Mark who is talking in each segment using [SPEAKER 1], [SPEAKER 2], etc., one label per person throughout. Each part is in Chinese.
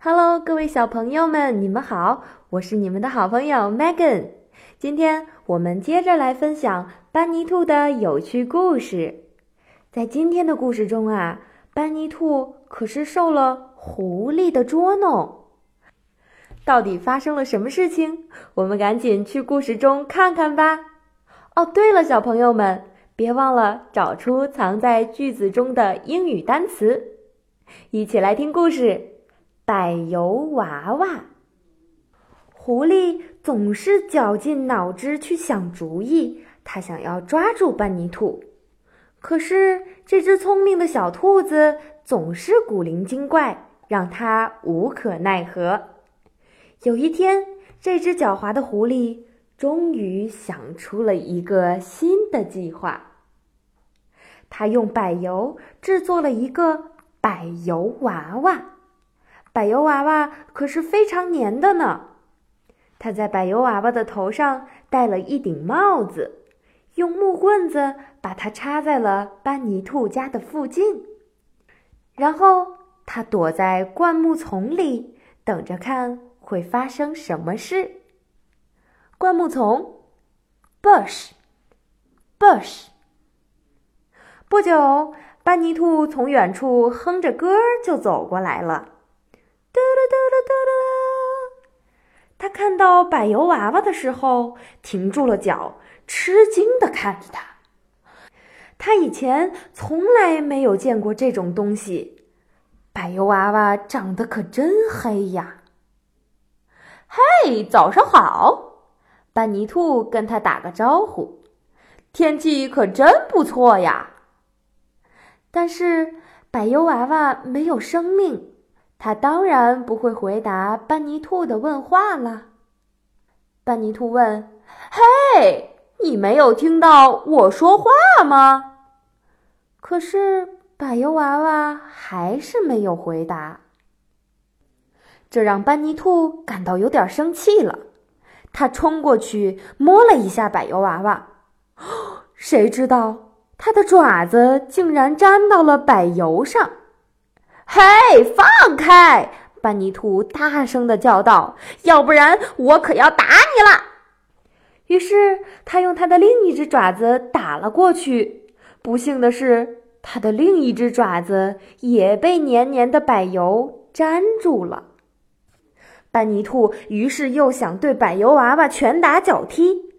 [SPEAKER 1] Hello，各位小朋友们，你们好，我是你们的好朋友 Megan。今天我们接着来分享班尼兔的有趣故事。在今天的故事中啊，班尼兔可是受了狐狸的捉弄。到底发生了什么事情？我们赶紧去故事中看看吧。哦，对了，小朋友们，别忘了找出藏在句子中的英语单词。一起来听故事：柏油娃娃。狐狸总是绞尽脑汁去想主意，他想要抓住班尼兔。可是这只聪明的小兔子总是古灵精怪，让他无可奈何。有一天，这只狡猾的狐狸终于想出了一个新的计划。他用柏油制作了一个柏油娃娃，柏油娃娃可是非常粘的呢。他在柏油娃娃的头上戴了一顶帽子，用木棍子把它插在了班尼兔家的附近，然后他躲在灌木丛里，等着看。会发生什么事？灌木丛，bush，bush。不久，班尼兔从远处哼着歌就走过来了。看到柏油娃娃的时候，停住了脚，吃惊的看着他。他以前从来没有见过这种东西。柏油娃娃长得可真黑呀！嘿，早上好！班尼兔跟他打个招呼。天气可真不错呀。但是柏油娃娃没有生命，他当然不会回答班尼兔的问话了。班尼兔问：“嘿，你没有听到我说话吗？”可是柏油娃娃还是没有回答。这让班尼兔感到有点生气了，他冲过去摸了一下柏油娃娃，谁知道他的爪子竟然粘到了柏油上！嘿，放开！班尼兔大声的叫道：“要不然我可要打你了！”于是他用他的另一只爪子打了过去，不幸的是，他的另一只爪子也被黏黏的柏油粘住了。班尼兔于是又想对柏油娃娃拳打脚踢，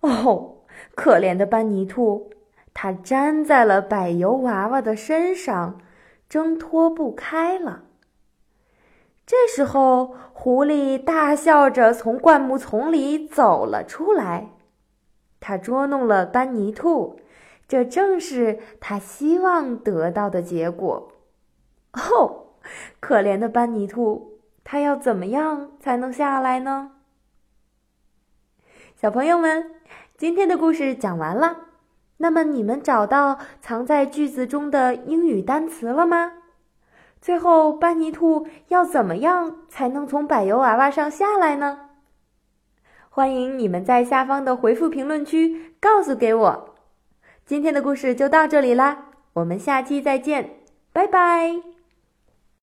[SPEAKER 1] 哦，可怜的班尼兔，它粘在了柏油娃娃的身上，挣脱不开了。这时候，狐狸大笑着从灌木丛里走了出来，他捉弄了班尼兔，这正是他希望得到的结果。哦，可怜的班尼兔。他要怎么样才能下来呢？小朋友们，今天的故事讲完了。那么你们找到藏在句子中的英语单词了吗？最后，班尼兔要怎么样才能从柏油娃娃上下来呢？欢迎你们在下方的回复评论区告诉给我。今天的故事就到这里啦，我们下期再见，拜拜。